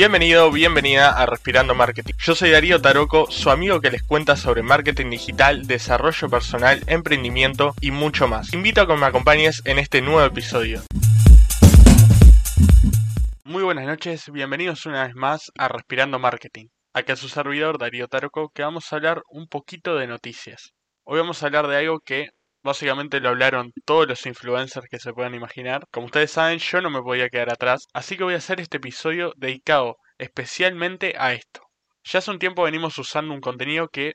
Bienvenido, bienvenida a Respirando Marketing. Yo soy Darío Taroco, su amigo que les cuenta sobre marketing digital, desarrollo personal, emprendimiento y mucho más. Invito a que me acompañes en este nuevo episodio. Muy buenas noches, bienvenidos una vez más a Respirando Marketing. Aquí a su servidor Darío Taroco que vamos a hablar un poquito de noticias. Hoy vamos a hablar de algo que Básicamente lo hablaron todos los influencers que se puedan imaginar. Como ustedes saben, yo no me podía quedar atrás, así que voy a hacer este episodio dedicado especialmente a esto. Ya hace un tiempo venimos usando un contenido que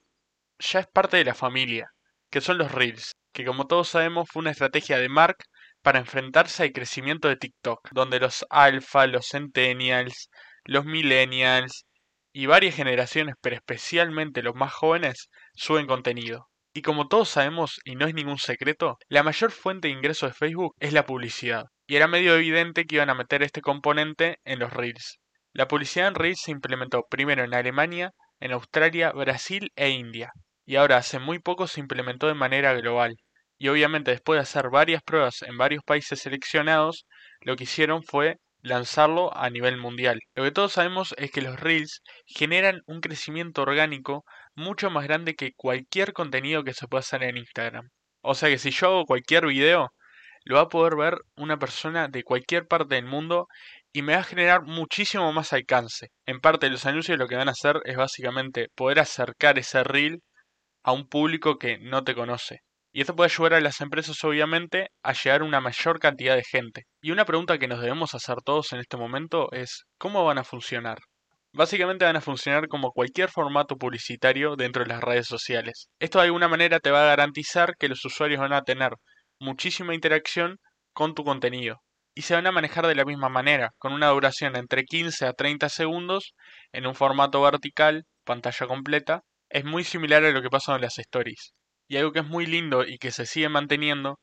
ya es parte de la familia, que son los Reels, que como todos sabemos fue una estrategia de Mark para enfrentarse al crecimiento de TikTok, donde los alfa, los centennials, los millennials y varias generaciones, pero especialmente los más jóvenes, suben contenido. Y como todos sabemos, y no es ningún secreto, la mayor fuente de ingreso de Facebook es la publicidad. Y era medio evidente que iban a meter este componente en los Reels. La publicidad en Reels se implementó primero en Alemania, en Australia, Brasil e India. Y ahora hace muy poco se implementó de manera global. Y obviamente después de hacer varias pruebas en varios países seleccionados, lo que hicieron fue lanzarlo a nivel mundial. Lo que todos sabemos es que los reels generan un crecimiento orgánico mucho más grande que cualquier contenido que se pueda hacer en Instagram. O sea que si yo hago cualquier video, lo va a poder ver una persona de cualquier parte del mundo y me va a generar muchísimo más alcance. En parte los anuncios lo que van a hacer es básicamente poder acercar ese reel a un público que no te conoce. Y esto puede ayudar a las empresas, obviamente, a llegar a una mayor cantidad de gente. Y una pregunta que nos debemos hacer todos en este momento es, ¿cómo van a funcionar? Básicamente van a funcionar como cualquier formato publicitario dentro de las redes sociales. Esto de alguna manera te va a garantizar que los usuarios van a tener muchísima interacción con tu contenido. Y se van a manejar de la misma manera, con una duración entre 15 a 30 segundos, en un formato vertical, pantalla completa. Es muy similar a lo que pasa en las stories. Y algo que es muy lindo y que se sigue manteniendo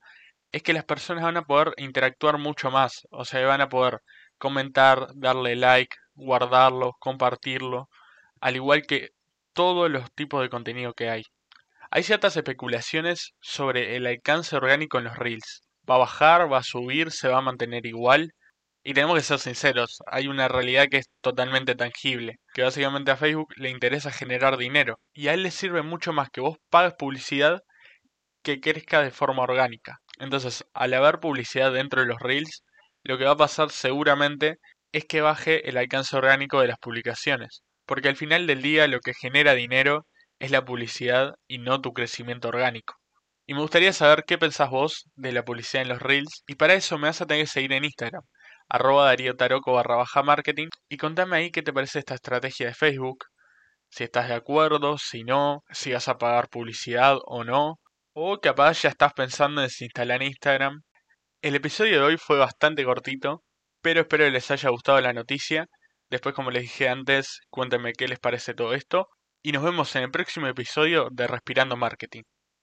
es que las personas van a poder interactuar mucho más. O sea, van a poder comentar, darle like, guardarlo, compartirlo, al igual que todos los tipos de contenido que hay. Hay ciertas especulaciones sobre el alcance orgánico en los reels. ¿Va a bajar? ¿Va a subir? ¿Se va a mantener igual? Y tenemos que ser sinceros, hay una realidad que es totalmente tangible, que básicamente a Facebook le interesa generar dinero, y a él le sirve mucho más que vos pagues publicidad que crezca de forma orgánica. Entonces, al haber publicidad dentro de los reels, lo que va a pasar seguramente es que baje el alcance orgánico de las publicaciones, porque al final del día lo que genera dinero es la publicidad y no tu crecimiento orgánico. Y me gustaría saber qué pensás vos de la publicidad en los reels, y para eso me vas a tener que seguir en Instagram arroba Darío Taroco barra baja marketing y contame ahí qué te parece esta estrategia de Facebook, si estás de acuerdo, si no, si vas a pagar publicidad o no, o capaz ya estás pensando en desinstalar Instagram. El episodio de hoy fue bastante cortito, pero espero que les haya gustado la noticia. Después, como les dije antes, cuéntenme qué les parece todo esto. Y nos vemos en el próximo episodio de Respirando Marketing.